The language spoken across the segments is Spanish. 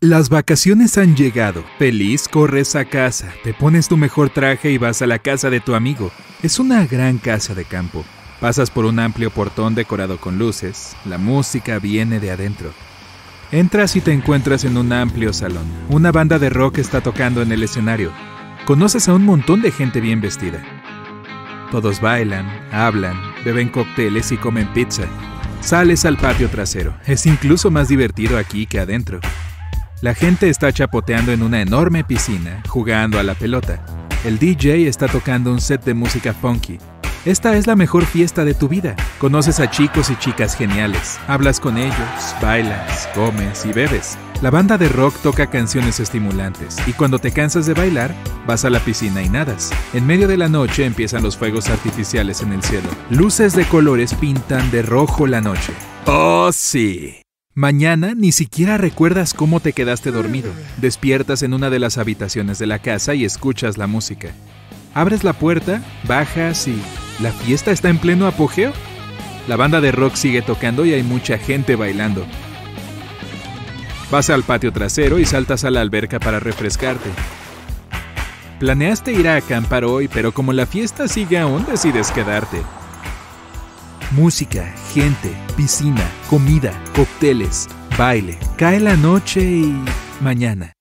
Las vacaciones han llegado. Feliz, corres a casa, te pones tu mejor traje y vas a la casa de tu amigo. Es una gran casa de campo. Pasas por un amplio portón decorado con luces. La música viene de adentro. Entras y te encuentras en un amplio salón. Una banda de rock está tocando en el escenario. Conoces a un montón de gente bien vestida. Todos bailan, hablan, beben cócteles y comen pizza. Sales al patio trasero. Es incluso más divertido aquí que adentro. La gente está chapoteando en una enorme piscina, jugando a la pelota. El DJ está tocando un set de música funky. Esta es la mejor fiesta de tu vida. Conoces a chicos y chicas geniales. Hablas con ellos, bailas, comes y bebes. La banda de rock toca canciones estimulantes y cuando te cansas de bailar, vas a la piscina y nadas. En medio de la noche empiezan los fuegos artificiales en el cielo. Luces de colores pintan de rojo la noche. ¡Oh, sí! Mañana ni siquiera recuerdas cómo te quedaste dormido. Despiertas en una de las habitaciones de la casa y escuchas la música. Abres la puerta, bajas y... ¿La fiesta está en pleno apogeo? La banda de rock sigue tocando y hay mucha gente bailando. Vas al patio trasero y saltas a la alberca para refrescarte. Planeaste ir a acampar hoy, pero como la fiesta sigue aún, decides quedarte. Música, gente, piscina, comida, cócteles, baile. Cae la noche y... mañana.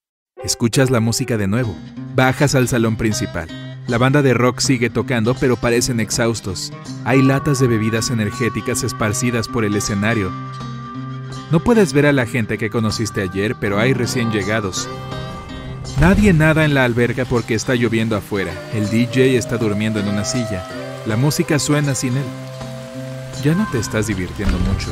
Escuchas la música de nuevo. Bajas al salón principal. La banda de rock sigue tocando, pero parecen exhaustos. Hay latas de bebidas energéticas esparcidas por el escenario. No puedes ver a la gente que conociste ayer, pero hay recién llegados. Nadie nada en la alberca porque está lloviendo afuera. El DJ está durmiendo en una silla. La música suena sin él. Ya no te estás divirtiendo mucho.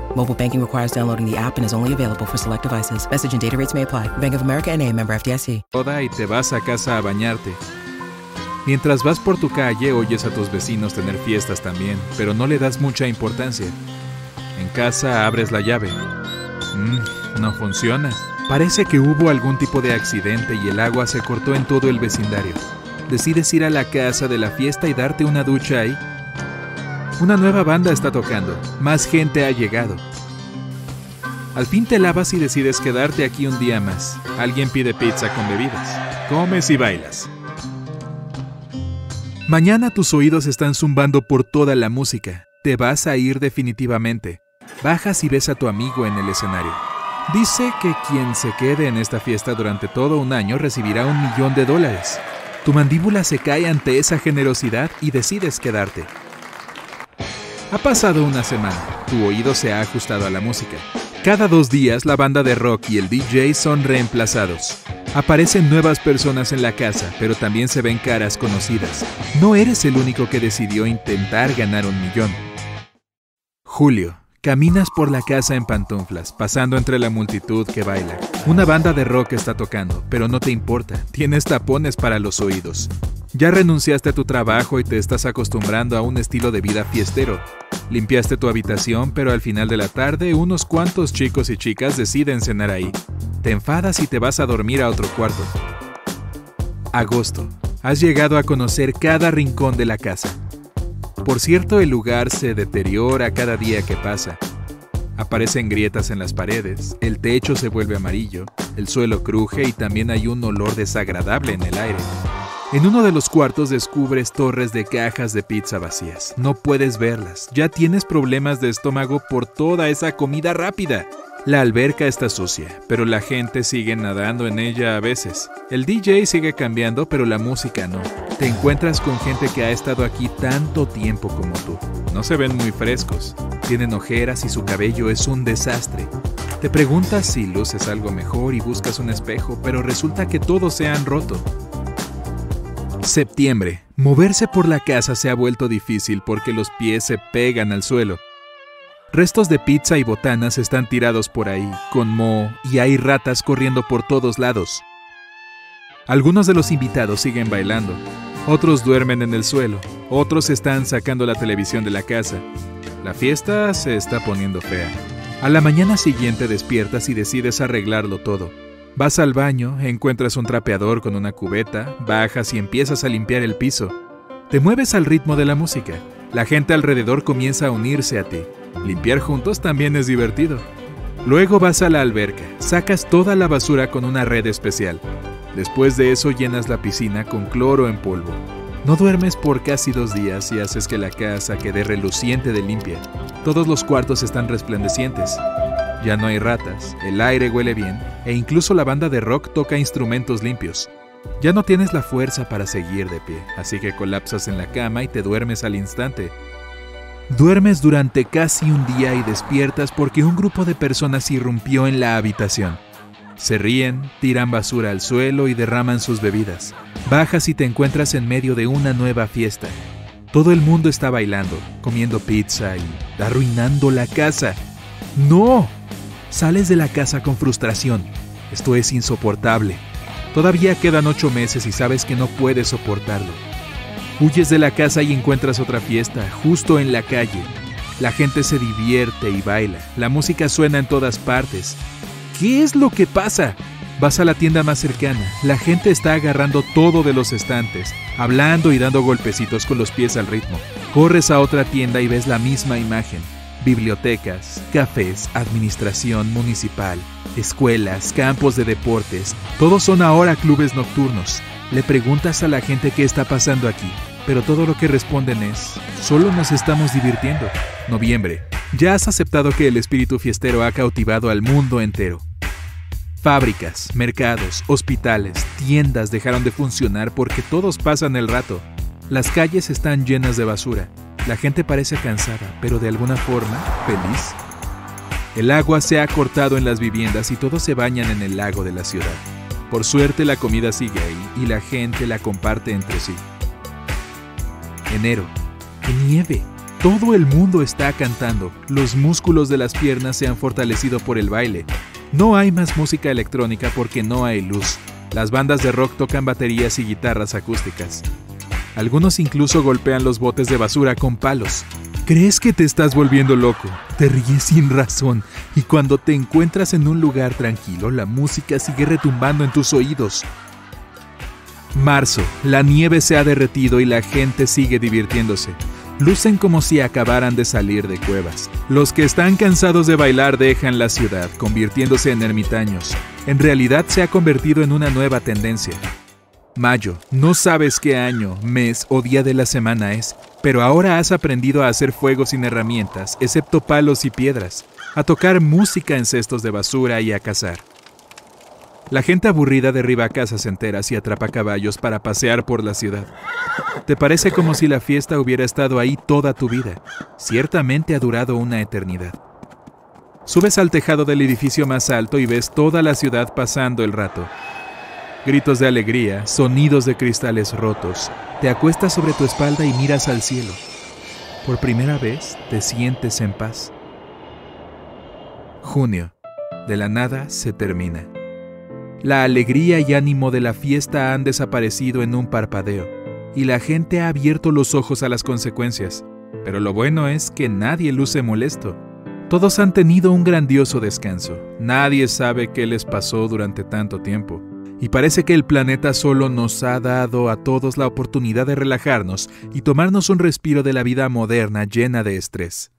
Mobile banking requires downloading the app and is only available for select devices. Message and data rates may apply. Bank of America NA, member FDIC. Toda y te vas a casa a bañarte. Mientras vas por tu calle, oyes a tus vecinos tener fiestas también, pero no le das mucha importancia. En casa abres la llave. Mm, no funciona. Parece que hubo algún tipo de accidente y el agua se cortó en todo el vecindario. Decides ir a la casa de la fiesta y darte una ducha ahí. Una nueva banda está tocando, más gente ha llegado. Al fin te lavas y decides quedarte aquí un día más. Alguien pide pizza con bebidas. Comes y bailas. Mañana tus oídos están zumbando por toda la música. Te vas a ir definitivamente. Bajas y ves a tu amigo en el escenario. Dice que quien se quede en esta fiesta durante todo un año recibirá un millón de dólares. Tu mandíbula se cae ante esa generosidad y decides quedarte. Ha pasado una semana, tu oído se ha ajustado a la música. Cada dos días la banda de rock y el DJ son reemplazados. Aparecen nuevas personas en la casa, pero también se ven caras conocidas. No eres el único que decidió intentar ganar un millón. Julio, caminas por la casa en pantuflas, pasando entre la multitud que baila. Una banda de rock está tocando, pero no te importa, tienes tapones para los oídos. Ya renunciaste a tu trabajo y te estás acostumbrando a un estilo de vida fiestero. Limpiaste tu habitación, pero al final de la tarde unos cuantos chicos y chicas deciden cenar ahí. Te enfadas y te vas a dormir a otro cuarto. Agosto. Has llegado a conocer cada rincón de la casa. Por cierto, el lugar se deteriora cada día que pasa. Aparecen grietas en las paredes, el techo se vuelve amarillo, el suelo cruje y también hay un olor desagradable en el aire. En uno de los cuartos descubres torres de cajas de pizza vacías. No puedes verlas. Ya tienes problemas de estómago por toda esa comida rápida. La alberca está sucia, pero la gente sigue nadando en ella a veces. El DJ sigue cambiando, pero la música no. Te encuentras con gente que ha estado aquí tanto tiempo como tú. No se ven muy frescos, tienen ojeras y su cabello es un desastre. Te preguntas si luces algo mejor y buscas un espejo, pero resulta que todos se han roto. Septiembre. Moverse por la casa se ha vuelto difícil porque los pies se pegan al suelo. Restos de pizza y botanas están tirados por ahí, con moho, y hay ratas corriendo por todos lados. Algunos de los invitados siguen bailando, otros duermen en el suelo, otros están sacando la televisión de la casa. La fiesta se está poniendo fea. A la mañana siguiente despiertas y decides arreglarlo todo. Vas al baño, encuentras un trapeador con una cubeta, bajas y empiezas a limpiar el piso. Te mueves al ritmo de la música. La gente alrededor comienza a unirse a ti. Limpiar juntos también es divertido. Luego vas a la alberca, sacas toda la basura con una red especial. Después de eso llenas la piscina con cloro en polvo. No duermes por casi dos días y haces que la casa quede reluciente de limpia. Todos los cuartos están resplandecientes. Ya no hay ratas, el aire huele bien e incluso la banda de rock toca instrumentos limpios. Ya no tienes la fuerza para seguir de pie, así que colapsas en la cama y te duermes al instante. Duermes durante casi un día y despiertas porque un grupo de personas irrumpió en la habitación. Se ríen, tiran basura al suelo y derraman sus bebidas. Bajas y te encuentras en medio de una nueva fiesta. Todo el mundo está bailando, comiendo pizza y arruinando la casa. ¡No! Sales de la casa con frustración. Esto es insoportable. Todavía quedan ocho meses y sabes que no puedes soportarlo. Huyes de la casa y encuentras otra fiesta, justo en la calle. La gente se divierte y baila. La música suena en todas partes. ¿Qué es lo que pasa? Vas a la tienda más cercana. La gente está agarrando todo de los estantes, hablando y dando golpecitos con los pies al ritmo. Corres a otra tienda y ves la misma imagen. Bibliotecas, cafés, administración municipal, escuelas, campos de deportes, todos son ahora clubes nocturnos. Le preguntas a la gente qué está pasando aquí pero todo lo que responden es, solo nos estamos divirtiendo. Noviembre, ya has aceptado que el espíritu fiestero ha cautivado al mundo entero. Fábricas, mercados, hospitales, tiendas dejaron de funcionar porque todos pasan el rato. Las calles están llenas de basura. La gente parece cansada, pero de alguna forma feliz. El agua se ha cortado en las viviendas y todos se bañan en el lago de la ciudad. Por suerte la comida sigue ahí y la gente la comparte entre sí. Enero. ¡Qué nieve! Todo el mundo está cantando. Los músculos de las piernas se han fortalecido por el baile. No hay más música electrónica porque no hay luz. Las bandas de rock tocan baterías y guitarras acústicas. Algunos incluso golpean los botes de basura con palos. Crees que te estás volviendo loco, te ríes sin razón y cuando te encuentras en un lugar tranquilo la música sigue retumbando en tus oídos. Marzo, la nieve se ha derretido y la gente sigue divirtiéndose. Lucen como si acabaran de salir de cuevas. Los que están cansados de bailar dejan la ciudad, convirtiéndose en ermitaños. En realidad se ha convertido en una nueva tendencia. Mayo, no sabes qué año, mes o día de la semana es, pero ahora has aprendido a hacer fuego sin herramientas, excepto palos y piedras, a tocar música en cestos de basura y a cazar. La gente aburrida derriba casas enteras y atrapa caballos para pasear por la ciudad. Te parece como si la fiesta hubiera estado ahí toda tu vida. Ciertamente ha durado una eternidad. Subes al tejado del edificio más alto y ves toda la ciudad pasando el rato. Gritos de alegría, sonidos de cristales rotos. Te acuestas sobre tu espalda y miras al cielo. Por primera vez te sientes en paz. Junio. De la nada se termina. La alegría y ánimo de la fiesta han desaparecido en un parpadeo, y la gente ha abierto los ojos a las consecuencias. Pero lo bueno es que nadie luce molesto. Todos han tenido un grandioso descanso. Nadie sabe qué les pasó durante tanto tiempo. Y parece que el planeta solo nos ha dado a todos la oportunidad de relajarnos y tomarnos un respiro de la vida moderna llena de estrés.